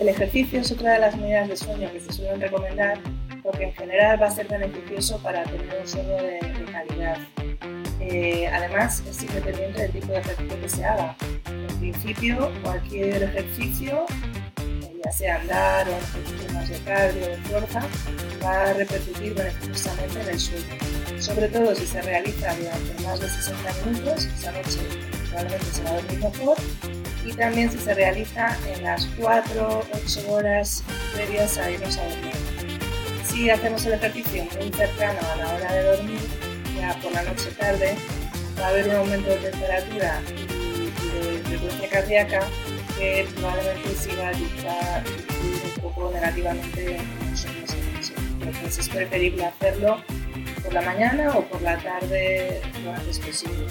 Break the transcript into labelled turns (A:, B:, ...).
A: El ejercicio es otra de las medidas de sueño que se suelen recomendar porque en general va a ser beneficioso para tener un sueño de, calidad. Eh, además, es independiente del tipo de ejercicio que se haga. En principio, cualquier ejercicio, eh, ya sea andar o ejercicio más de cardio o de fuerza, va a repercutir beneficiosamente en el sueño. Sobre todo si se realiza durante más de 60 minutos, esa noche probablemente se va a dormir mejor y también si se realiza en las 4-8 horas previas a irnos a dormir. Si hacemos el ejercicio muy cercano a la hora de dormir, ya por la noche tarde, va a haber un aumento de temperatura y, de frecuencia cardíaca que probablemente sí va a influir un poco negativamente Entonces es preferible hacerlo por la mañana o por la tarde lo antes posible.